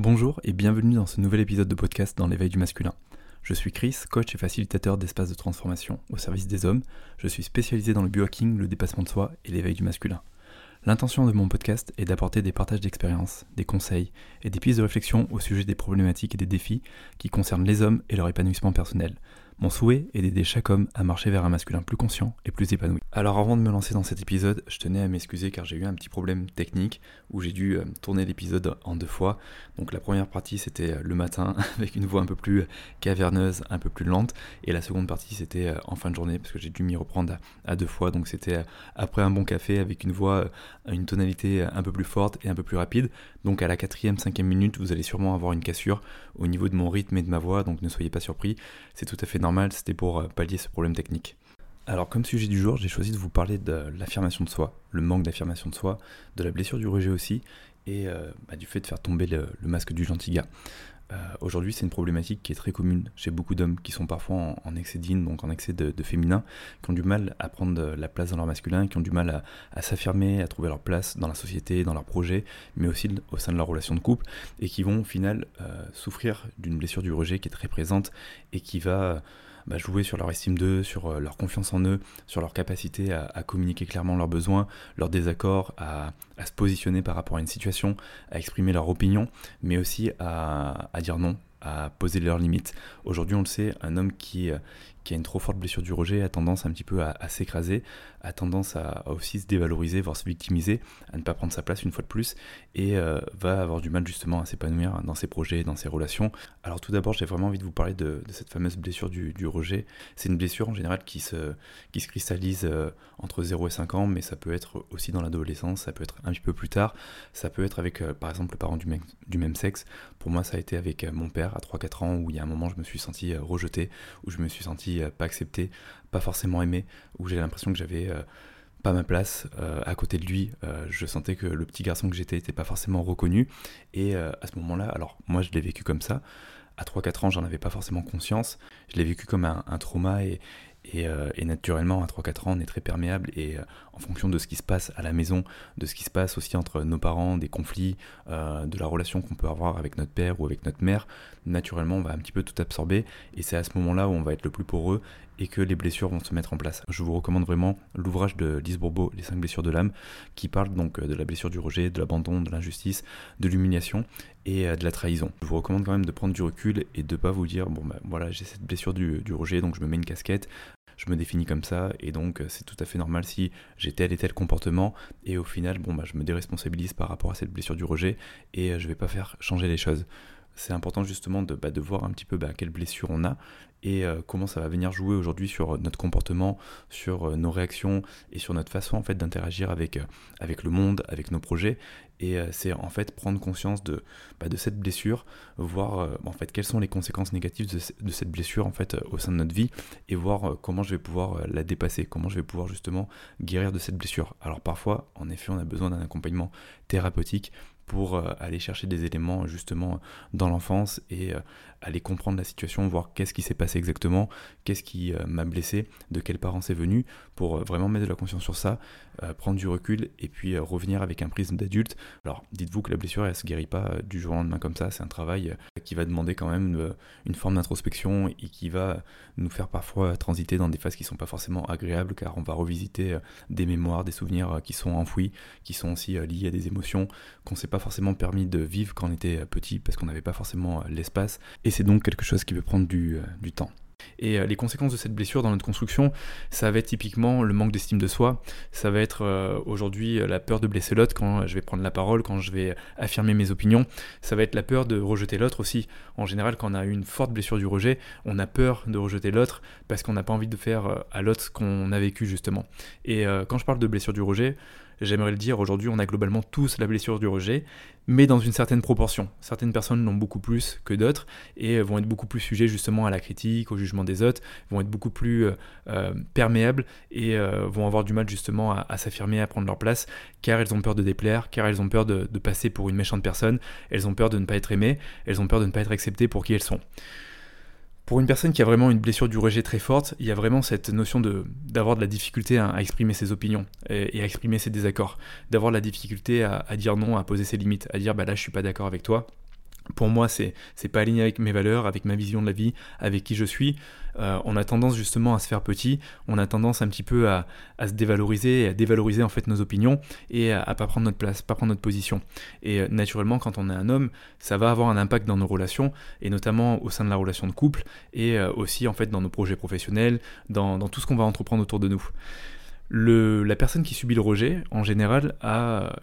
Bonjour et bienvenue dans ce nouvel épisode de podcast dans l'éveil du masculin. Je suis Chris, coach et facilitateur d'espaces de transformation au service des hommes. Je suis spécialisé dans le biohacking, le dépassement de soi et l'éveil du masculin. L'intention de mon podcast est d'apporter des partages d'expériences, des conseils et des pistes de réflexion au sujet des problématiques et des défis qui concernent les hommes et leur épanouissement personnel. Mon souhait est d'aider chaque homme à marcher vers un masculin plus conscient et plus épanoui. Alors avant de me lancer dans cet épisode, je tenais à m'excuser car j'ai eu un petit problème technique où j'ai dû euh, tourner l'épisode en deux fois. Donc la première partie c'était euh, le matin avec une voix un peu plus caverneuse, un peu plus lente. Et la seconde partie c'était euh, en fin de journée parce que j'ai dû m'y reprendre à, deux fois. Donc c'était après un bon café avec une voix, une tonalité un peu plus forte et un peu plus rapide. Donc à la quatrième, cinquième minute, vous allez sûrement avoir une cassure au niveau de mon rythme et de ma voix. Donc ne soyez pas surpris, c'est tout à fait normal c'était pour euh, pallier ce problème technique. Alors comme sujet du jour, j'ai choisi de vous parler de l'affirmation de soi, le manque d'affirmation de soi, de la blessure du rejet aussi, et euh, bah, du fait de faire tomber le, masque du gentil gars. Euh, aujourd'hui, c'est une problématique qui est très commune chez beaucoup d'hommes qui sont parfois en, excès d'in, donc en excès de, féminin, qui ont du mal à prendre la place dans leur masculin, qui ont du mal à, s'affirmer, à trouver leur place dans la société, dans leur projet, mais aussi au sein de leur relation de couple, et qui vont au final souffrir d'une blessure du rejet qui est très présente et qui va bah, jouer sur leur estime d'eux, sur euh, leur confiance en eux, sur leur capacité à, communiquer clairement leurs besoins, leurs désaccords, à, se positionner par rapport à une situation, à exprimer leur opinion, mais aussi à, dire non, à poser leurs limites. Aujourd'hui, on le sait, un homme euh, qui a une trop forte blessure du rejet a tendance un petit peu à, s'écraser, a tendance à, aussi se dévaloriser, voire se victimiser, à ne pas prendre sa place une fois de plus, et euh, va avoir du mal justement à s'épanouir dans ses projets, dans ses relations. Alors tout d'abord, j'ai vraiment envie de vous parler de, cette fameuse blessure du, rejet. C'est une blessure en général qui se, qui se cristallise euh, entre 0 et 5 ans, mais ça peut être aussi dans l'adolescence, ça peut être un petit peu plus tard, ça peut être avec par exemple le parent du, du même sexe. Pour moi, ça a été avec mon père à 3-4 ans où il y a un moment je me suis senti euh, rejeté, où je me suis senti euh, pas accepté, pas forcément aimé, où j'ai l'impression que j'avais euh, pas ma place à côté de lui. je sentais que le petit garçon que j'étais n'était pas forcément reconnu. Et à ce moment-là, alors moi je l'ai vécu comme ça. À 3-4 ans, j'en avais pas forcément conscience. Je l'ai vécu comme un, trauma et, euh, naturellement, à 3-4 ans, on est très perméable et euh, en fonction de ce qui se passe à la maison, de ce qui se passe aussi entre nos parents, des conflits, euh, de la relation qu'on peut avoir avec notre père ou avec notre mère, naturellement, on va un petit peu tout absorber et c'est à ce moment-là où on va être le plus poreux et que les blessures vont se mettre en place. Je vous recommande vraiment l'ouvrage de Lise Bourbeau, Les 5 blessures de l'âme, qui parle donc de la blessure du rejet, de l'abandon, de l'injustice, de l'humiliation et de la trahison. Je vous recommande quand même de prendre du recul et de pas vous dire, bon ben voilà, j'ai cette blessure du rejet, donc je me mets une casquette, je me définis comme ça, et donc euh, c'est tout à fait normal si j'ai tel et tel comportement, et au final, bon, bah, je me déresponsabilise par rapport à cette blessure du rejet, et euh, je vais pas faire changer les choses. C'est important justement de, bah, de, voir un petit peu bah, quelle blessure on a et euh, comment ça va venir jouer aujourd'hui sur notre comportement, sur nos réactions et sur notre façon en fait d'interagir avec, avec le monde, avec nos projets. Et euh, c'est en fait prendre conscience de, bah, de cette blessure, voir euh, en fait quelles sont les conséquences négatives de, cette blessure en fait euh, au sein de notre vie et voir comment je vais pouvoir la dépasser, comment je vais pouvoir justement guérir de cette blessure. Alors parfois, en effet, on a besoin d'un accompagnement thérapeutique pour aller chercher des éléments justement dans l'enfance et aller comprendre la situation, voir qu'est-ce qui s'est passé exactement, qu'est-ce qui m'a blessé, de quels parents c'est venu, pour vraiment mettre de la conscience sur ça, prendre du recul et puis revenir avec un prisme d'adulte alors, dites-vous que la blessure, elle se guérit pas euh, du jour au lendemain comme ça. C'est un travail euh, qui va demander quand même euh, une forme d'introspection et qui va nous faire parfois transiter dans des phases qui sont pas forcément agréables, car on va revisiter des mémoires, des souvenirs qui sont enfouis, qui sont aussi liés à des émotions qu'on s'est pas forcément permis de vivre quand on était petit, parce qu'on n'avait pas forcément l'espace. C'est donc quelque chose qui peut prendre du temps. Et euh, les conséquences de cette blessure dans notre construction, ça va être typiquement le manque d'estime de soi, ça va être euh, aujourd'hui euh, la peur de blesser l'autre quand je vais prendre la parole, quand je vais affirmer mes opinions, ça va être la peur de rejeter l'autre aussi. En général, quand on a une forte blessure du rejet, on a peur de rejeter l'autre parce qu'on n'a pas envie de faire à l'autre ce qu'on a vécu justement. Et quand je parle de blessure du rejet, j'aimerais le dire, aujourd'hui on a globalement tous la blessure du rejet, mais dans une certaine proportion. Certaines personnes l'ont beaucoup plus que d'autres et vont être beaucoup plus sujets justement à la critique, au jugement des autres, vont être beaucoup plus euh, euh, perméables et euh, vont avoir du mal justement à, s'affirmer, à prendre leur place, car elles ont peur de déplaire, car elles ont peur de passer pour une méchante personne, elles ont peur de ne pas être aimées, elles ont peur de ne pas être acceptées pour qui elles sont. Pour une personne qui a vraiment une blessure du rejet très forte, il y a vraiment cette notion de d'avoir de la difficulté à, exprimer ses opinions et, à exprimer ses désaccords, d'avoir la difficulté à, dire non, à poser ses limites, à dire bah là je suis pas d'accord avec toi, pour moi, c'est c'est pas aligné avec mes valeurs, avec ma vision de la vie, avec qui je suis. Euh, on a tendance justement à se faire petit, on a tendance un petit peu à, se dévaloriser, à dévaloriser en fait nos opinions et à, pas prendre notre place, pas prendre notre position. Et euh, naturellement, quand on est un homme, ça va avoir un impact dans nos relations et notamment au sein de la relation de couple et euh, aussi en fait dans nos projets professionnels, dans, tout ce qu'on va entreprendre autour de nous. Le, la personne qui subit le rejet, en général, a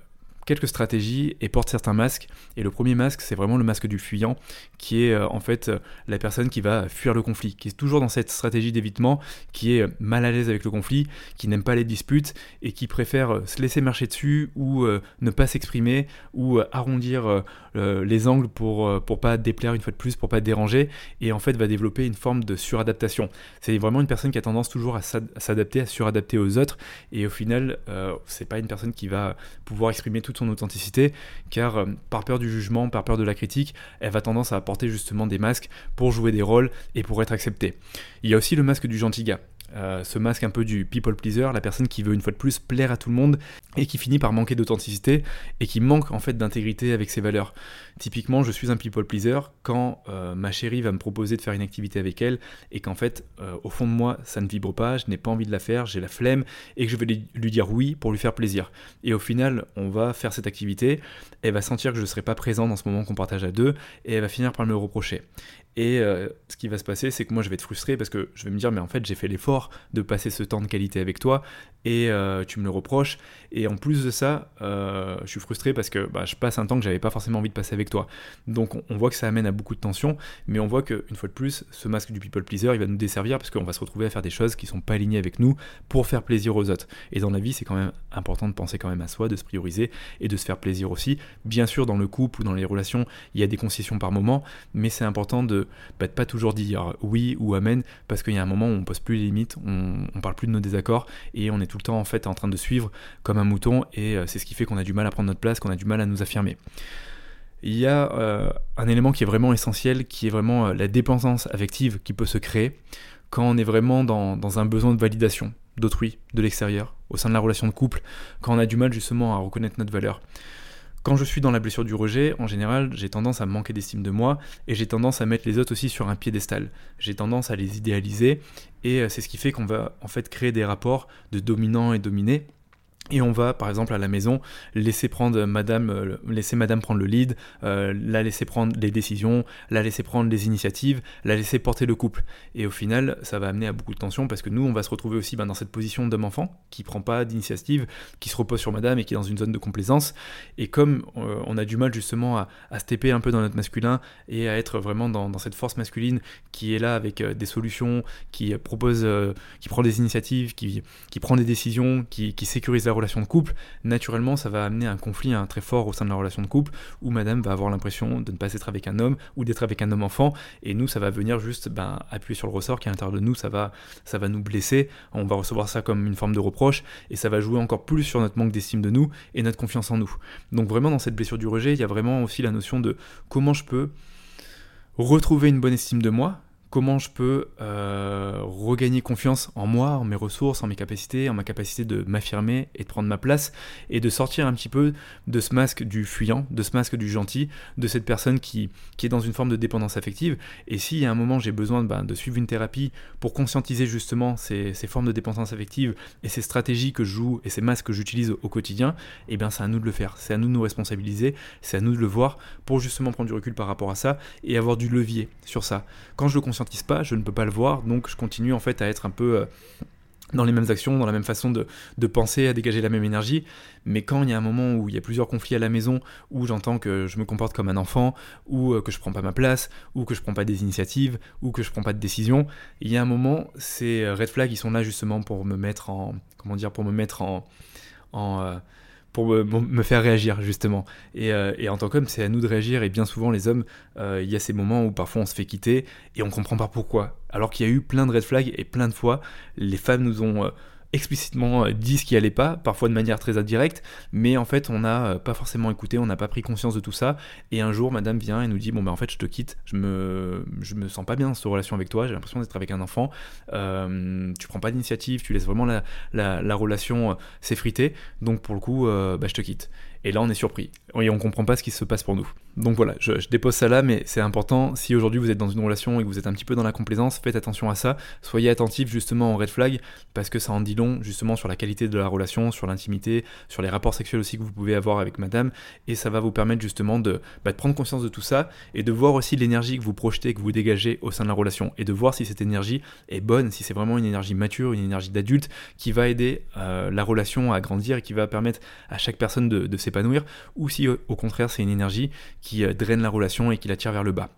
quelques stratégies et porte certains masques. Et le premier masque, c'est vraiment le masque du fuyant, qui est euh, en fait euh, la personne qui va fuir le conflit, qui est toujours dans cette stratégie d'évitement, qui est euh, mal à l'aise avec le conflit, qui n'aime pas les disputes et qui préfère se laisser marcher dessus ou ne pas s'exprimer ou arrondir les angles pour, pour pas déplaire une fois de plus, pour pas déranger, et en fait va développer une forme de suradaptation. C'est vraiment une personne qui a tendance toujours à s'adapter, à suradapter aux autres, et au final, c'est pas une personne qui va pouvoir exprimer tout son authenticité, car euh, par peur du jugement, par peur de la critique, elle va tendance à apporter justement des masques pour jouer des rôles et pour être acceptée. Il y a aussi le masque du gentil gars. Euh, ce masque un peu du people pleaser, la personne qui veut une fois de plus plaire à tout le monde et qui finit par manquer d'authenticité et qui manque en fait d'intégrité avec ses valeurs. Typiquement, je suis un people pleaser quand euh, ma chérie va me proposer de faire une activité avec elle et qu'en fait, euh, au fond de moi, ça ne vibre pas, je n'ai pas envie de la faire, j'ai la flemme et que je vais lui dire oui pour lui faire plaisir. Et au final, on va faire cette activité, elle va sentir que je ne serai pas présent dans ce moment qu'on partage à deux et elle va finir par me le reprocher. Et euh, ce qui va se passer, c'est que moi je vais être frustré parce que je vais me dire, mais en fait j'ai fait l'effort de passer ce temps de qualité avec toi et tu me le reproches. Et en plus de ça, je suis frustré parce que bah, je passe un temps que j'avais pas forcément envie de passer avec toi. Donc on, voit que ça amène à beaucoup de tension, mais on voit qu'une fois de plus, ce masque du people pleaser, il va nous desservir parce qu'on va se retrouver à faire des choses qui sont pas alignées avec nous pour faire plaisir aux autres. Et dans la vie, c'est quand même important de penser quand même à soi, de se prioriser et de se faire plaisir aussi. Bien sûr, dans le couple ou dans les relations, il y a des concessions par moment, mais c'est important de bah, pas toujours dire oui ou amen, parce qu'il y a un moment où on pose plus les limites, on, on parle plus de nos désaccords, et on est tout le temps en fait en train de suivre comme un mouton, et euh, c'est ce qui fait qu'on a du mal à prendre notre place, qu'on a du mal à nous affirmer. Il y a euh, un élément qui est vraiment essentiel, qui est vraiment euh, la dépendance affective qui peut se créer quand on est vraiment dans, dans un besoin de validation d'autrui, de l'extérieur, au sein de la relation de couple, quand on a du mal justement à reconnaître notre valeur. Quand je suis dans la blessure du rejet, en général, j'ai tendance à manquer d'estime de moi et j'ai tendance à mettre les autres aussi sur un piédestal. J'ai tendance à les idéaliser et euh, c'est ce qui fait qu'on va en fait créer des rapports de dominant et dominé et on va, par exemple, à la maison, laisser prendre Madame, euh, laisser Madame prendre le lead, euh, la laisser prendre les décisions, la laisser prendre les initiatives, la laisser porter le couple. Et au final, ça va amener à beaucoup de tensions parce que nous, on va se retrouver aussi ben, dans cette position d'homme-enfant qui prend pas d'initiative, qui se repose sur Madame et qui est dans une zone de complaisance. Et comme euh, on a du mal justement à, à se taper un peu dans notre masculin et à être vraiment dans, cette force masculine qui est là avec des solutions, qui propose, qui prend des initiatives, qui, qui prend des décisions, qui, qui sécurise la relation de couple, naturellement, ça va amener un conflit un très fort au sein de la relation de couple, où madame va avoir l'impression de ne pas être avec un homme, ou d'être avec un homme enfant, et nous, ça va venir juste ben, appuyer sur le ressort qui est à l'intérieur de nous, ça va, ça va nous blesser, on va recevoir ça comme une forme de reproche, et ça va jouer encore plus sur notre manque d'estime de nous et notre confiance en nous. Donc vraiment, dans cette blessure du rejet, il y a vraiment aussi la notion de comment je peux retrouver une bonne estime de moi, comment je peux euh, regagner confiance en moi, en mes ressources, en mes capacités, en ma capacité de m'affirmer et de prendre ma place, et de sortir un petit peu de ce masque du fuyant, de ce masque du gentil, de cette personne qui, qui est dans une forme de dépendance affective. Et si à un moment j'ai besoin ben, de suivre une thérapie pour conscientiser justement ces, ces, formes de dépendance affective et ces stratégies que je joue et ces masques que j'utilise au quotidien, eh bien c'est à nous de le faire, c'est à nous de nous responsabiliser, c'est à nous de le voir pour justement prendre du recul par rapport à ça et avoir du levier sur ça. Quand je le conscientise, pas, je ne peux pas le voir, donc je continue en fait à être un peu euh, dans les mêmes actions, dans la même façon de, penser, à dégager la même énergie. Mais quand il y a un moment où il y a plusieurs conflits à la maison, où j'entends que je me comporte comme un enfant, ou euh, que je prends pas ma place, ou que je prends pas des initiatives, ou que je prends pas de décisions, il y a un moment, ces euh, red flags, ils sont là justement pour me mettre en, comment dire, pour me mettre en, en pour me, faire réagir justement. Euh, et, en tant qu'homme, c'est à nous de réagir. Et bien souvent, les hommes, euh, il y a ces moments où parfois on se fait quitter et on comprend pas pourquoi. Alors qu'il y a eu plein de red flags et plein de fois, les femmes nous ont euh, explicitement euh, dit ce qui allait pas, parfois de manière très indirecte, mais en fait on n'a euh, pas forcément écouté, on n'a pas pris conscience de tout ça, et un jour madame vient et nous dit bon ben en fait je te quitte, je me, je me sens pas bien dans cette relation avec toi, j'ai l'impression d'être avec un enfant, euh, tu prends pas d'initiative, tu laisses vraiment la, la, relation s'effriter, donc pour le coup bah, je te quitte. et là on est surpris. Et on comprend pas ce qui se passe pour nous. Donc voilà, je, dépose ça là, mais c'est important. Si aujourd'hui vous êtes dans une relation et que vous êtes un petit peu dans la complaisance, faites attention à ça. Soyez attentif justement aux red flags, parce que ça en dit long justement sur la qualité de la relation, sur l'intimité, sur les rapports sexuels aussi que vous pouvez avoir avec madame. Et ça va vous permettre justement de, bah, de prendre conscience de tout ça et de voir aussi l'énergie que vous projetez, que vous dégagez au sein de la relation. Et de voir si cette énergie est bonne, si c'est vraiment une énergie mature, une énergie d'adulte qui va aider euh, la relation à grandir et qui va permettre à chaque personne de, de s'épanouir, ou si au contraire c'est une énergie qui euh, draine la relation et qui la tire vers le bas.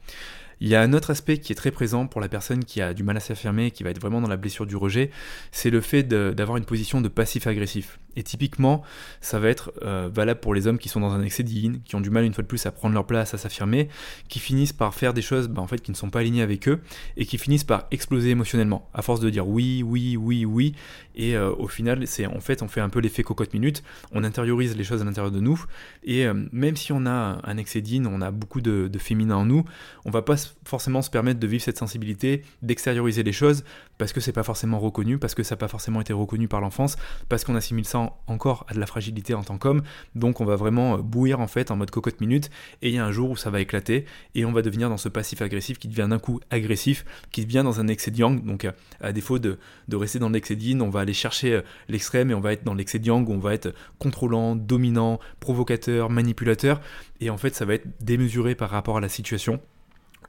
Il y a un autre aspect qui est très présent pour la personne qui a du mal à s'affirmer, qui va être vraiment dans la blessure du rejet, c'est le fait d'avoir une position de passif agressif. Et typiquement, ça va être euh, valable pour les hommes qui sont dans un excès d'yin, qui ont du mal une fois de plus à prendre leur place, à s'affirmer, qui finissent par faire des choses bah, qui ne sont pas alignées avec eux, et qui finissent par exploser émotionnellement, à force de dire oui, oui, oui, oui, et euh, au final, c'est en fait, on fait un peu l'effet cocotte minute, on intériorise les choses à l'intérieur de nous, et euh, même si on a un excès d'yin, on a beaucoup de, de féminin en nous, on va pas forcément se permettre de vivre cette sensibilité, d'extérioriser les choses, parce que c'est pas forcément reconnu, parce que ça n'a pas forcément été reconnu par l'enfance, parce qu'on assimile ça encore à de la fragilité en tant qu'homme, donc on va vraiment euh, bouillir en fait en mode cocotte minute, et il y a un jour où ça va éclater, et on va devenir dans ce passif agressif qui devient d'un coup agressif, qui devient dans un excès de yang, donc euh, à, défaut de, rester dans l'excès de on va aller chercher euh, l'extrême et on va être dans l'excès de yang, où on va être contrôlant, dominant, provocateur, manipulateur, et en fait ça va être démesuré par rapport à la situation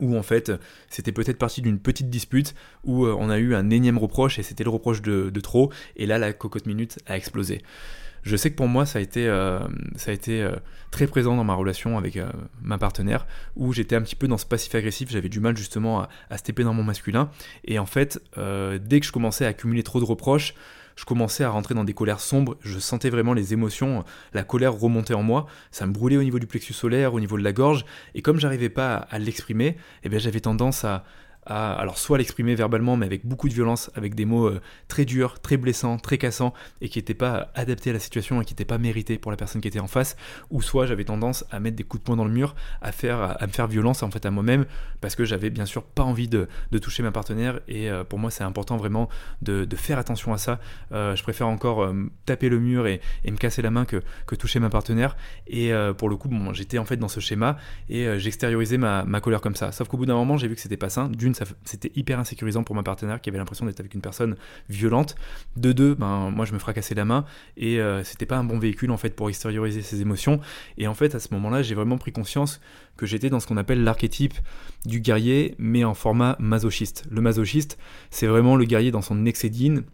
où en fait c'était peut-être parti d'une petite dispute où euh, on a eu un énième reproche et c'était le reproche de, trop. Et là la cocotte minute a explosé. Je sais que pour moi ça a été, euh, euh, très présent dans ma relation avec ma partenaire où j'étais un petit peu dans ce passif agressif, j'avais du mal justement à, à stepper dans mon masculin. Et en fait dès que je commençais à accumuler trop de reproches, je commençais à rentrer dans des colères sombres, je sentais vraiment les émotions, la colère remonter en moi, ça me brûlait au niveau du plexus solaire, au niveau de la gorge, et comme j'arrivais pas à, l'exprimer, eh bien j'avais tendance à, alors soit l'exprimer verbalement, mais avec beaucoup de violence, avec des mots euh, très durs, très blessants, très cassants, et qui n'étaient pas adaptés à la situation et qui n'étaient pas mérités pour la personne qui était en face, ou soit j'avais tendance à mettre des coups de poing dans le mur, à, faire, à me faire violence en fait à moi-même, parce que j'avais bien sûr pas envie de, toucher ma partenaire, et euh, pour moi c'est important vraiment de, faire attention à ça. Euh, je préfère encore taper le mur et, me casser la main que, toucher ma partenaire, et pour le coup, j'étais en fait dans ce schéma, et j'extériorisais ma, ma colère comme ça. Sauf qu'au bout d'un moment, j'ai vu que c'était pas sain. D'une, c'était hyper insécurisant pour ma partenaire qui avait l'impression d'être avec une personne violente. De deux, ben, moi je me fracassais la main et euh, c'était pas un bon véhicule en fait pour extérioriser ses émotions. Et en fait, à ce moment-là, j'ai vraiment pris conscience que j'étais dans ce qu'on appelle l'archétype du guerrier, mais en format masochiste. Le masochiste, c'est vraiment le guerrier dans son excédine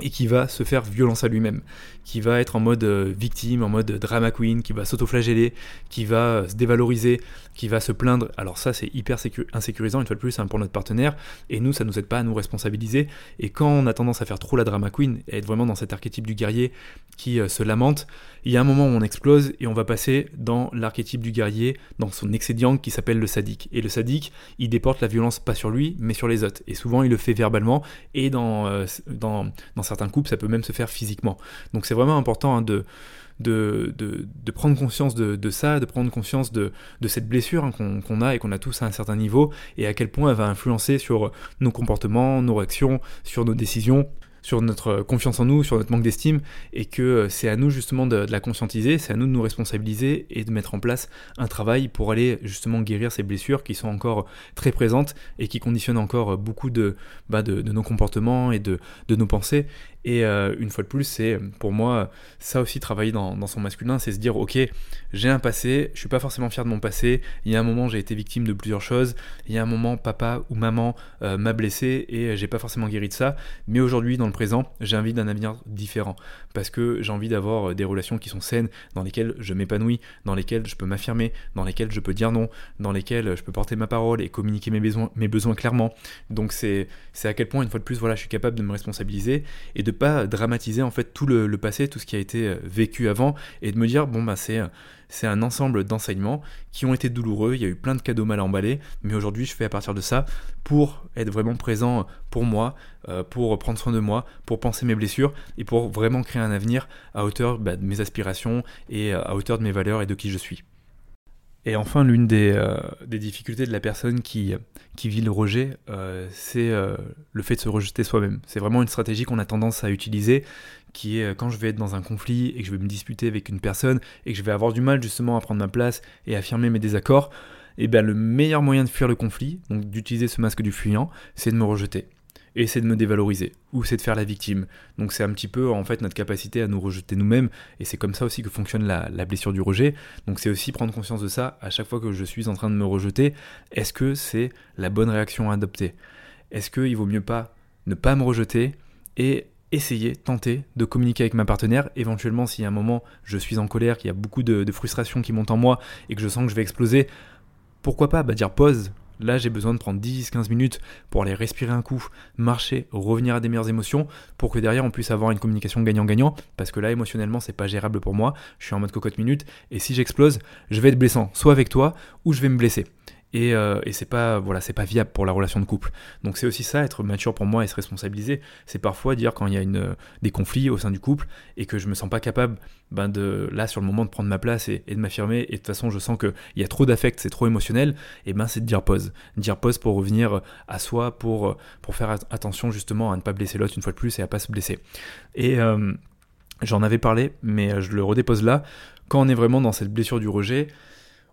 et qui va se faire violence à lui-même, qui va être en mode euh, victime, en mode drama queen, qui va s'autoflageller, qui va euh, se dévaloriser, qui va se plaindre. Alors ça, c'est hyper insécurisant, une fois de plus, hein, pour notre partenaire, et nous, ça nous aide pas à nous responsabiliser. Et quand on a tendance à faire trop la drama queen, et être vraiment dans cet archétype du guerrier qui euh, se lamente, il y a un moment où on explose et on va passer dans l'archétype du guerrier, dans son excédient qui s'appelle le sadique. Et le sadique, il déporte la violence pas sur lui, mais sur les autres. Et souvent, il le fait verbalement, et dans, certains couples, ça peut même se faire physiquement. Donc c'est vraiment important hein, de, de, de, prendre conscience de, ça, de prendre conscience de, cette blessure hein, qu'on a et qu'on a tous à un certain niveau, et à quel point elle va influencer sur nos comportements, nos réactions, sur nos décisions, sur notre confiance en nous, sur notre manque d'estime, et que euh, c'est à nous justement de, la conscientiser, c'est à nous de nous responsabiliser et de mettre en place un travail pour aller justement guérir ces blessures qui sont encore très présentes et qui conditionnent encore beaucoup de, bah nos comportements et de nos pensées. Et euh, une fois de plus, c'est pour moi ça aussi travailler dans, son masculin, c'est se dire ok, j'ai un passé, je suis pas forcément fier de mon passé. Il y a un moment j'ai été victime de plusieurs choses. Il y a un moment papa ou maman euh, m'a blessé et j'ai pas forcément guéri de ça. Mais aujourd'hui dans le présent, j'ai envie d'un avenir différent parce que j'ai envie d'avoir des relations qui sont saines, dans lesquelles je m'épanouis, dans lesquelles je peux m'affirmer, dans lesquelles je peux dire non, dans lesquelles je peux porter ma parole et communiquer mes besoins, clairement. Donc c'est c'est à quel point une fois de plus voilà je suis capable de me responsabiliser et de pas dramatiser en fait tout le, passé, tout ce qui a été euh, vécu avant, et de me dire bon bah c'est euh, c'est un ensemble d'enseignements qui ont été douloureux, il y a eu plein de cadeaux mal emballés, mais aujourd'hui je fais à partir de ça pour être vraiment présent pour moi, euh, pour prendre soin de moi, pour penser mes blessures et pour vraiment créer un avenir à hauteur bah, de mes aspirations et à hauteur de mes valeurs et de qui je suis. Et enfin, l'une des, euh, des, difficultés de la personne qui, qui vit le rejet, euh, c'est euh, le fait de se rejeter soi-même. C'est vraiment une stratégie qu'on a tendance à utiliser, qui est quand je vais être dans un conflit et que je vais me disputer avec une personne et que je vais avoir du mal justement à prendre ma place et affirmer mes désaccords, et eh bien le meilleur moyen de fuir le conflit, donc d'utiliser ce masque du fuyant, c'est de me rejeter et c'est de me dévaloriser, ou c'est de faire la victime. Donc c'est un petit peu en fait notre capacité à nous rejeter nous-mêmes, et c'est comme ça aussi que fonctionne la, blessure du rejet. Donc c'est aussi prendre conscience de ça à chaque fois que je suis en train de me rejeter. Est-ce que c'est la bonne réaction à adopter? Est-ce qu'il vaut mieux pas ne pas me rejeter et essayer, tenter de communiquer avec ma partenaire? Éventuellement, si à un moment je suis en colère, qu'il y a beaucoup de, frustration qui monte en moi et que je sens que je vais exploser, pourquoi pas bah, dire pause, Là, j'ai besoin de prendre 10-15 minutes pour aller respirer un coup, marcher, revenir à des meilleures émotions, pour que derrière on puisse avoir une communication gagnant-gagnant. Parce que là, émotionnellement, c'est pas gérable pour moi. Je suis en mode cocotte minute. Et si j'explose, je vais être blessant, soit avec toi, ou je vais me blesser et, euh, et c'est pas voilà c'est pas viable pour la relation de couple. Donc c'est aussi ça être mature pour moi et se responsabiliser. C'est parfois dire quand il y a une, des conflits au sein du couple et que je me sens pas capable ben de là sur le moment de prendre ma place et, de m'affirmer. Et de toute façon je sens qu'il y a trop d'affect c'est trop émotionnel. Et ben c'est de dire pause. Dire pause pour revenir à soi pour pour faire attention justement à ne pas blesser l'autre une fois de plus et à pas se blesser. Et euh, j'en avais parlé mais je le redépose là. Quand on est vraiment dans cette blessure du rejet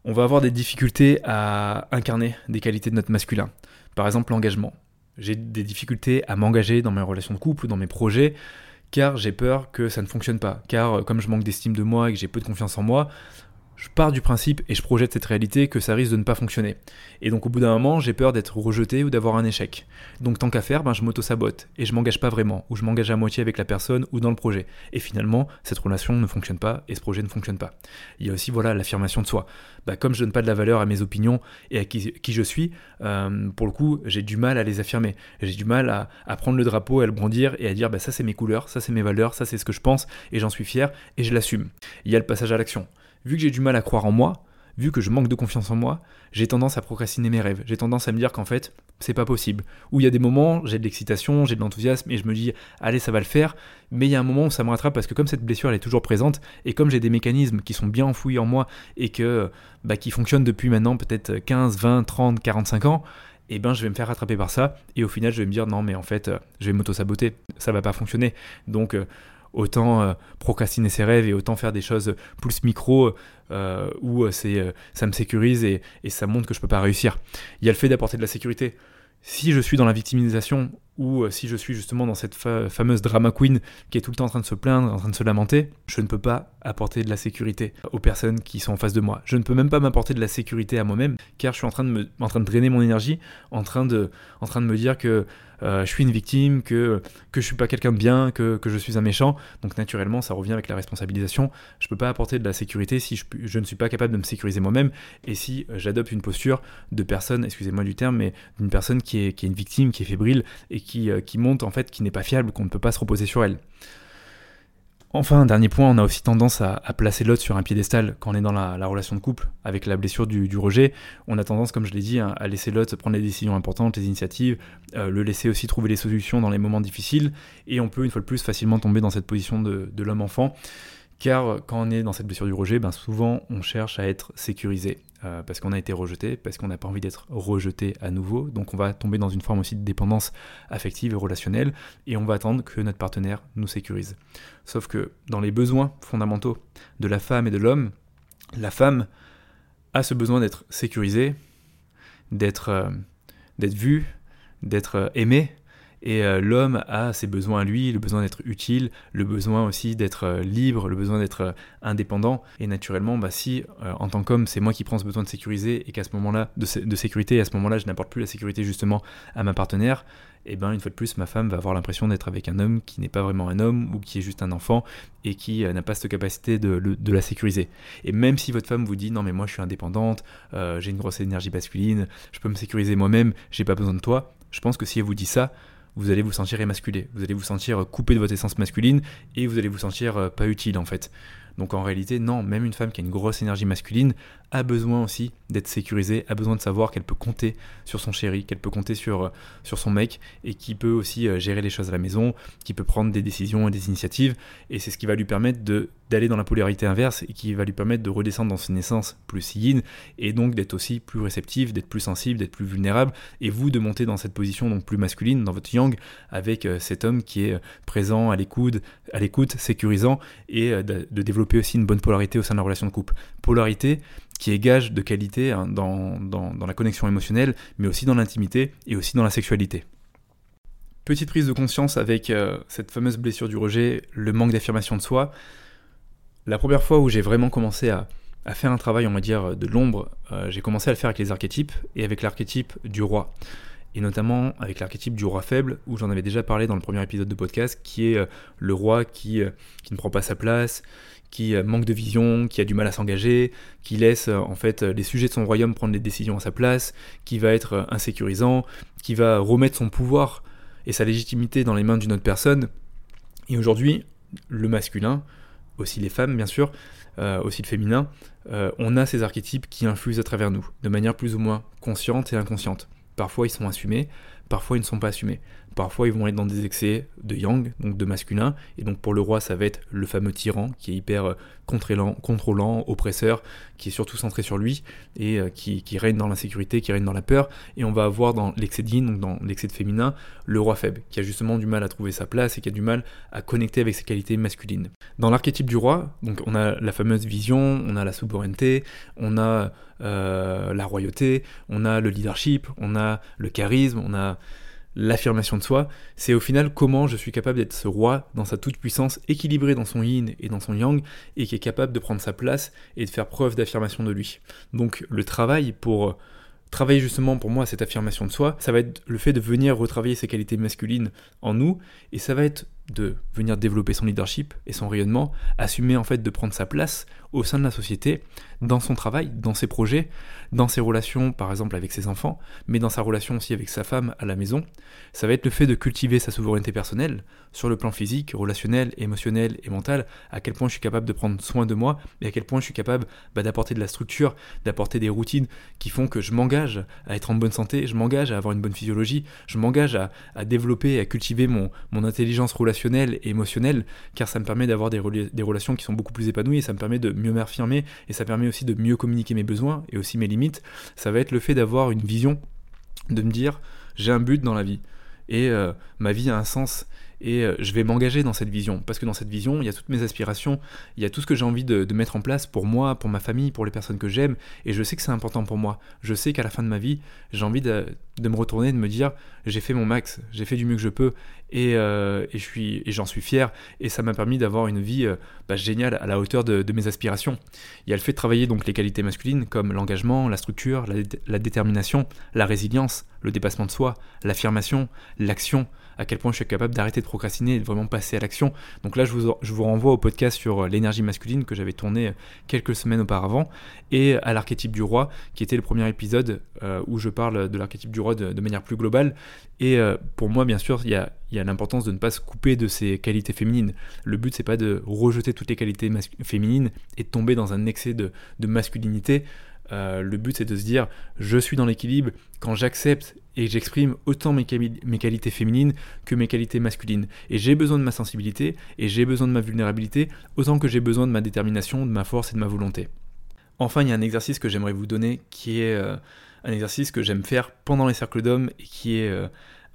on va avoir des difficultés à incarner des qualités de notre masculin. Par exemple, l'engagement. J'ai des difficultés à m'engager dans mes relations de couple ou dans mes projets, car j'ai peur que ça ne fonctionne pas. Car comme je manque d'estime de moi et que j'ai peu de confiance en moi, je pars du principe et je projette cette réalité que ça risque de ne pas fonctionner. Et donc au bout d'un moment, j'ai peur d'être rejeté ou d'avoir un échec. Donc tant qu'à faire, ben, je m'auto-sabote et je m'engage pas vraiment, ou je m'engage à moitié avec la personne ou dans le projet. Et finalement, cette relation ne fonctionne pas et ce projet ne fonctionne pas. Il y a aussi voilà l'affirmation de soi. Ben, comme je donne pas de la valeur à mes opinions et à qui, je suis, euh, pour le coup, j'ai du mal à les affirmer. J'ai du mal à, prendre le drapeau, à le brandir et à dire ben, ça c'est mes couleurs, ça c'est mes valeurs, ça c'est ce que je pense et j'en suis fier et je l'assume. Il y a le passage à l'action vu que j'ai du mal à croire en moi, vu que je manque de confiance en moi, j'ai tendance à procrastiner mes rêves. J'ai tendance à me dire qu'en fait, c'est pas possible. Ou il y a des moments, j'ai de l'excitation, j'ai de l'enthousiasme et je me dis, allez, ça va le faire. Mais il y a un moment où ça me rattrape parce que comme cette blessure, elle est toujours présente et comme j'ai des mécanismes qui sont bien enfouis en moi et que, bah, qui fonctionnent depuis maintenant peut-être 15, 20, 30, 45 ans, eh ben je vais me faire rattraper par ça et au final je vais me dire non mais en fait je vais m'auto-saboter, ça va pas fonctionner. Donc euh, autant euh, procrastiner ses rêves et autant faire des choses plus micro euh, où euh, ça me sécurise et, ça montre que je peux pas réussir. Il y a le fait d'apporter de la sécurité. Si je suis dans la victimisation ou si je suis justement dans cette fameuse drama queen qui est tout le temps en train de se plaindre, en train de se lamenter, je ne peux pas apporter de la sécurité aux personnes qui sont en face de moi. Je ne peux même pas m'apporter de la sécurité à moi-même car je suis en train de, me, en train de drainer mon énergie, en train de, en train de me dire que euh, je suis une victime, que, que je suis pas quelqu'un de bien, que, que, je suis un méchant. Donc naturellement, ça revient avec la responsabilisation. Je peux pas apporter de la sécurité si je, je ne suis pas capable de me sécuriser moi-même et si j'adopte une posture de personne, excusez-moi du terme, mais d'une personne qui est, qui est une victime, qui est fébrile et euh, qui, monte en fait, qui n'est pas fiable, qu'on ne peut pas se reposer sur elle. Enfin, dernier point, on a aussi tendance à, placer l'autre sur un piédestal quand on est dans la, relation de couple, avec la blessure du, rejet. On a tendance, comme je l'ai dit, à laisser l'autre prendre les décisions importantes, les initiatives, euh, le laisser aussi trouver les solutions dans les moments difficiles, et on peut une fois de plus facilement tomber dans cette position de, de l'homme-enfant. Car quand on est dans cette blessure du rejet, ben souvent on cherche à être sécurisé. Euh, parce qu'on a été rejeté, parce qu'on n'a pas envie d'être rejeté à nouveau. Donc on va tomber dans une forme aussi de dépendance affective et relationnelle, et on va attendre que notre partenaire nous sécurise. Sauf que dans les besoins fondamentaux de la femme et de l'homme, la femme a ce besoin d'être sécurisée, d'être euh, vue, d'être euh, aimée, et euh, l'homme a ses besoins à lui, le besoin d'être utile, le besoin aussi d'être euh, libre, le besoin d'être euh, indépendant. Et naturellement, bah, si en tant qu'homme, c'est moi qui prends ce besoin de sécuriser et qu'à ce moment-là, de, sécurité, et à ce moment-là, je n'apporte plus la sécurité justement à ma partenaire, et eh ben une fois de plus, ma femme va avoir l'impression d'être avec un homme qui n'est pas vraiment un homme ou qui est juste un enfant et qui n'a pas cette capacité de, de, la sécuriser. Et même si votre femme vous dit non mais moi je suis indépendante, j'ai une grosse énergie masculine, je peux me sécuriser moi-même, j'ai pas besoin de toi, je pense que si elle vous dit ça, vous allez vous sentir émasculé, vous allez vous sentir coupé de votre essence masculine et vous allez vous sentir euh, pas utile en fait. Donc en réalité, non, même une femme qui a une grosse énergie masculine a besoin aussi d'être sécurisée, a besoin de savoir qu'elle peut compter sur son chéri, qu'elle peut compter sur, euh, sur son mec et qui peut aussi euh, gérer les choses à la maison, qui peut prendre des décisions et des initiatives. Et c'est ce qui va lui permettre d'aller dans la polarité inverse et qui va lui permettre de redescendre dans son essence plus yin et donc d'être aussi plus réceptive, d'être plus sensible, d'être plus vulnérable et vous de monter dans cette position donc plus masculine dans votre yang avec euh, cet homme qui est présent à l'écoute, à l'écoute, sécurisant et de développer aussi une bonne polarité au sein de la relation de couple. Polarité qui est gage de qualité hein, dans, la connexion émotionnelle, mais aussi dans l'intimité et aussi dans la sexualité. Petite prise de conscience avec euh, cette fameuse blessure du rejet, le manque d'affirmation de soi. La première fois où j'ai vraiment commencé à, faire un travail, on va dire, de l'ombre, euh, j'ai commencé à le faire avec les archétypes et avec l'archétype du roi. Et notamment avec l'archétype du roi faible, où j'en avais déjà parlé dans le premier épisode de podcast, qui est euh, le roi qui, qui ne prend pas sa place, qui euh, manque de vision, qui a du mal à s'engager, qui laisse euh, en fait les sujets de son royaume prendre les décisions à sa place, qui va être euh, insécurisant, qui va remettre son pouvoir et sa légitimité dans les mains d'une autre personne. Et aujourd'hui, le masculin, aussi les femmes bien sûr, aussi le féminin, on a ces archétypes qui infusent à travers nous, de manière plus ou moins consciente et inconsciente. Parfois ils sont assumés, parfois ils ne sont pas assumés. Parfois, ils vont être dans des excès de yang, donc de masculin. Et donc, pour le roi, ça va être le fameux tyran qui est hyper euh, contrôlant, contrôlant oppresseur, qui est surtout centré sur lui et euh, qui, règne dans l'insécurité, qui règne dans la peur. Et on va avoir dans l'excès de yin, donc dans l'excès de féminin, le roi faible, qui a justement du mal à trouver sa place et qui a du mal à connecter avec ses qualités masculines. Dans l'archétype du roi, donc on a la fameuse vision, on a la souveraineté, on a euh, la royauté, on a le leadership, on a le charisme, on a l'affirmation de soi, c'est au final comment je suis capable d'être ce roi dans sa toute-puissance, équilibré dans son yin et dans son yang, et qui est capable de prendre sa place et de faire preuve d'affirmation de lui. Donc le travail pour travailler justement pour moi cette affirmation de soi, ça va être le fait de venir retravailler ses qualités masculines en nous, et ça va être de venir développer son leadership et son rayonnement, assumer en fait de prendre sa place au sein de la société, dans son travail, dans ses projets, dans ses relations par exemple avec ses enfants, mais dans sa relation aussi avec sa femme à la maison. Ça va être le fait de cultiver sa souveraineté personnelle sur le plan physique, relationnel, émotionnel et mental, à quel point je suis capable de prendre soin de moi et à quel point je suis capable bah, d'apporter de la structure, d'apporter des routines qui font que je m'engage à être en bonne santé, je m'engage à avoir une bonne physiologie, je m'engage à, développer et à cultiver mon intelligence relationnelle et émotionnel, car ça me permet d'avoir des, relations qui sont beaucoup plus épanouies, et ça me permet de mieux m'affirmer, et ça permet aussi de mieux communiquer mes besoins et aussi mes limites. Ça va être le fait d'avoir une vision, de me dire j'ai un but dans la vie, et euh, ma vie a un sens, et euh, je vais m'engager dans cette vision, parce que dans cette vision, il y a toutes mes aspirations, il y a tout ce que j'ai envie de, mettre en place pour moi, pour ma famille, pour les personnes que j'aime, et je sais que c'est important pour moi. Je sais qu'à la fin de ma vie, j'ai envie de, me retourner, de me dire, j'ai fait mon max, j'ai fait du mieux que je peux, et, euh, et j'en suis fier, et ça m'a permis d'avoir une vie euh, bah, géniale à la hauteur de, mes aspirations. Il y a le fait de travailler donc les qualités masculines comme l'engagement, la structure, la détermination, la résilience, le dépassement de soi, l'affirmation, l'action, à quel point je suis capable d'arrêter de procrastiner et de vraiment passer à l'action. Donc là, je vous, renvoie au podcast sur euh, l'énergie masculine que j'avais tourné euh, quelques semaines auparavant et à l'archétype du roi, qui était le premier épisode euh, où je parle de l'archétype du roi de, manière plus globale. Et pour moi, bien sûr, il y a, l'importance de ne pas se couper de ses qualités féminines. Le but, c'est pas de rejeter toutes les qualités féminines et de tomber dans un excès de masculinité. Euh, le but c'est de se dire je suis dans l'équilibre quand j'accepte et j'exprime autant mes, qualités féminines que mes qualités masculines. Et j'ai besoin de ma sensibilité et j'ai besoin de ma vulnérabilité autant que j'ai besoin de ma détermination, de ma force et de ma volonté. Enfin, il y a un exercice que j'aimerais vous donner qui est euh, un exercice que j'aime faire pendant les cercles d'hommes et qui est euh,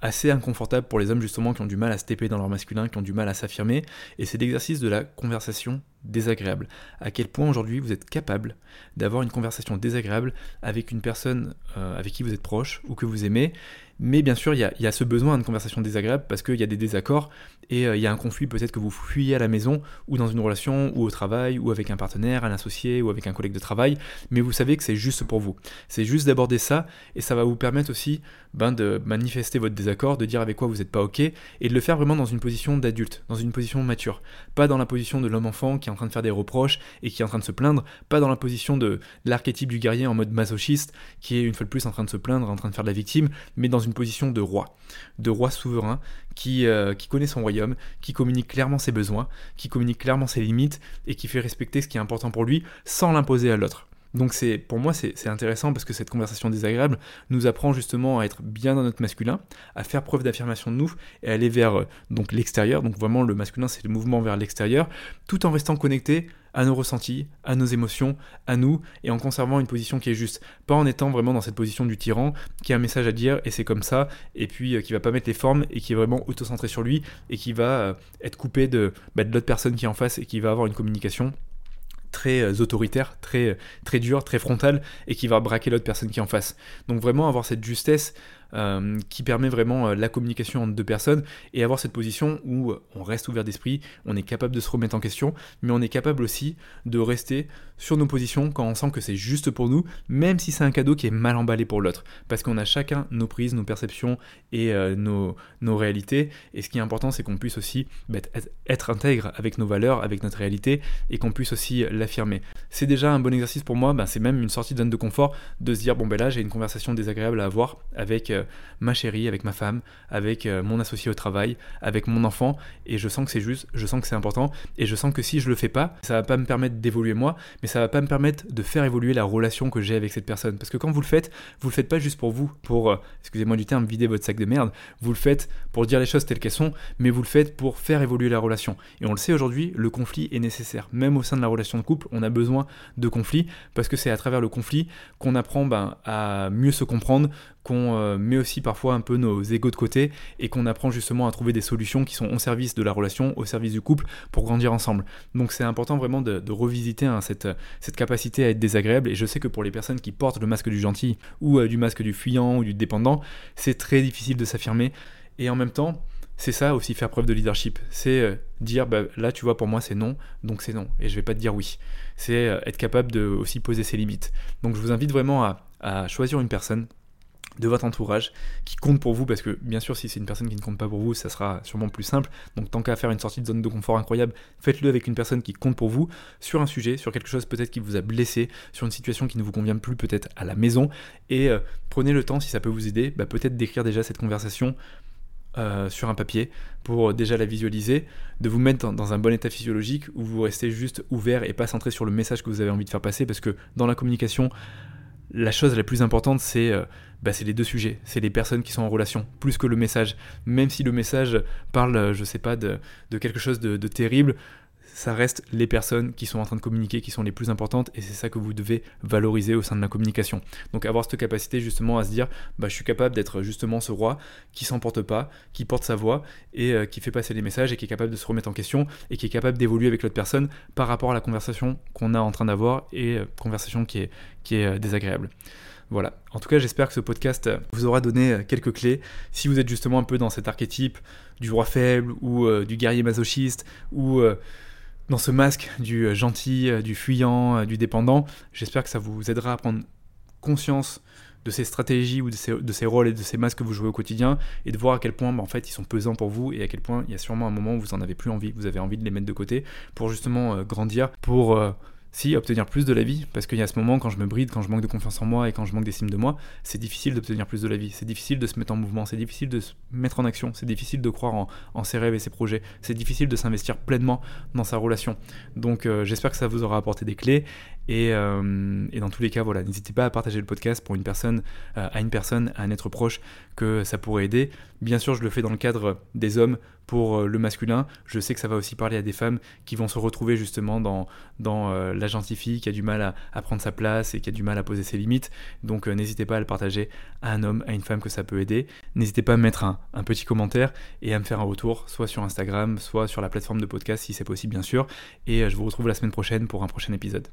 assez inconfortable pour les hommes justement qui ont du mal à se taper dans leur masculin, qui ont du mal à s'affirmer, et c'est l'exercice de la conversation désagréable. À quel point aujourd'hui vous êtes capable d'avoir une conversation désagréable avec une personne euh, avec qui vous êtes proche ou que vous aimez, mais bien sûr, il y a, ce besoin d'une conversation désagréable parce qu'il y a des désaccords et euh, il y a un conflit peut-être que vous fuyez à la maison ou dans une relation ou au travail ou avec un partenaire, un associé ou avec un collègue de travail, mais vous savez que c'est juste pour vous. C'est juste d'aborder ça et ça va vous permettre aussi ben, de manifester votre désaccord, de dire avec quoi vous n'êtes pas OK et de le faire vraiment dans une position d'adulte, dans une position mature, pas dans la position de l'homme enfant qui est en train de faire des reproches et qui est en train de se plaindre, pas dans la position de l'archétype du guerrier en mode masochiste, qui est une fois de plus en train de se plaindre, en train de faire de la victime, mais dans une position de roi, de roi souverain, qui, euh, qui connaît son royaume, qui communique clairement ses besoins, qui communique clairement ses limites et qui fait respecter ce qui est important pour lui sans l'imposer à l'autre. Donc c'est pour moi c'est intéressant parce que cette conversation désagréable nous apprend justement à être bien dans notre masculin, à faire preuve d'affirmation de nous et aller vers euh, donc l'extérieur. Donc vraiment le masculin c'est le mouvement vers l'extérieur, tout en restant connecté à nos ressentis, à nos émotions, à nous, et en conservant une position qui est juste. Pas en étant vraiment dans cette position du tyran, qui a un message à dire, et c'est comme ça, et puis euh, qui va pas mettre les formes, et qui est vraiment auto-centré sur lui, et qui va euh, être coupé de, bah, de l'autre personne qui est en face, et qui va avoir une communication très euh, autoritaire, très, très dur, très frontal, et qui va braquer l'autre personne qui est en face. Donc vraiment avoir cette justesse euh, qui permet vraiment euh, la communication entre deux personnes et avoir cette position où euh, on reste ouvert d'esprit, on est capable de se remettre en question, mais on est capable aussi de rester sur nos positions quand on sent que c'est juste pour nous, même si c'est un cadeau qui est mal emballé pour l'autre. Parce qu'on a chacun nos prises, nos perceptions et nos, nos, réalités. Et ce qui est important, c'est qu'on puisse aussi bah, être intègre avec nos valeurs, avec notre réalité, et qu'on puisse aussi l'affirmer. C'est déjà un bon exercice pour moi, bah, c'est même une sortie de zone de confort de se dire, bon ben là j'ai une conversation désagréable à avoir avec ma chérie, avec ma femme, avec euh, mon associé au travail, avec mon enfant, et je sens que c'est juste, je sens que c'est important, et je sens que si je le fais pas, ça va pas me permettre d'évoluer moi, mais ça va pas me permettre de faire évoluer la relation que j'ai avec cette personne. Parce que quand vous le faites, vous le faites pas juste pour vous, pour, euh, excusez-moi du terme, vider votre sac de merde, vous le faites pour dire les choses telles qu'elles sont, mais vous le faites pour faire évoluer la relation. Et on le sait aujourd'hui, le conflit est nécessaire. Même au sein de la relation de couple, on a besoin de conflit, parce que c'est à travers le conflit qu'on apprend ben, à mieux se comprendre, qu'on euh, met aussi parfois un peu nos égaux de côté et qu'on apprend justement à trouver des solutions qui sont au service de la relation, au service du couple pour grandir ensemble. Donc c'est important vraiment de, revisiter hein, cette, capacité à être désagréable et je sais que pour les personnes qui portent le masque du gentil ou euh, du masque du fuyant ou du dépendant, c'est très difficile de s'affirmer et en même temps, c'est ça aussi faire preuve de leadership. C'est euh, dire bah, là tu vois pour moi c'est non, donc c'est non et je vais pas te dire oui. C'est être capable de aussi poser ses limites. Donc je vous invite vraiment à choisir une personne de votre entourage qui compte pour vous parce que bien sûr si c'est une personne qui ne compte pas pour vous ça sera sûrement plus simple. Donc tant qu'à faire une sortie de zone de confort incroyable faites-le avec une personne qui compte pour vous sur un sujet sur quelque chose peut-être qui vous a blessé sur une situation qui ne vous convient plus peut-être à la maison. Et euh, prenez le temps si ça peut vous aider bah, peut-être d'écrire déjà cette conversation euh, sur un papier pour déjà la visualiser, de vous mettre dans, un bon état physiologique où vous restez juste ouvert et pas centré sur le message que vous avez envie de faire passer parce que dans la communication la chose la plus importante, c'est euh, bah, les deux sujets, c'est les personnes qui sont en relation, plus que le message. Même si le message parle, euh, je sais pas, de, quelque chose de, terrible, ça reste les personnes qui sont en train de communiquer qui sont les plus importantes et c'est ça que vous devez valoriser au sein de la communication. Donc avoir cette capacité justement à se dire bah, je suis capable d'être justement ce roi qui s'emporte pas, qui porte sa voix et euh, qui fait passer les messages et qui est capable de se remettre en question et qui est capable d'évoluer avec l'autre personne par rapport à la conversation qu'on a en train d'avoir et euh, conversation qui est, euh, désagréable. Voilà. En tout cas, j'espère que ce podcast vous aura donné quelques clés. Si vous êtes justement un peu dans cet archétype du roi faible ou du guerrier masochiste ou dans ce masque du euh, gentil, euh, du fuyant, euh, du dépendant. J'espère que ça vous aidera à prendre conscience de ces stratégies ou de ces, rôles et de ces masques que vous jouez au quotidien et de voir à quel point bah, en fait ils sont pesants pour vous et à quel point il y a sûrement un moment où vous en avez plus envie, vous avez envie de les mettre de côté pour justement grandir, pour si obtenir plus de la vie, parce qu'il y a ce moment quand je me bride, quand je manque de confiance en moi et quand je manque d'estime de moi, c'est difficile d'obtenir plus de la vie, c'est difficile de se mettre en mouvement, c'est difficile de se mettre en action, c'est difficile de croire en, ses rêves et ses projets, c'est difficile de s'investir pleinement dans sa relation. Donc euh, j'espère que ça vous aura apporté des clés euh, et, dans tous les cas, voilà, n'hésitez pas à partager le podcast pour une personne, euh, à une personne, à un être proche que ça pourrait aider. Bien sûr, je le fais dans le cadre des hommes pour euh, le masculin. Je sais que ça va aussi parler à des femmes qui vont se retrouver justement dans, dans la gentille fille qui a du mal à, prendre sa place et qui a du mal à poser ses limites. Donc n'hésitez pas à le partager à un homme, à une femme que ça peut aider. N'hésitez pas à mettre un, petit commentaire et à me faire un retour, soit sur Instagram, soit sur la plateforme de podcast si c'est possible bien sûr. Et je vous retrouve la semaine prochaine pour un prochain épisode.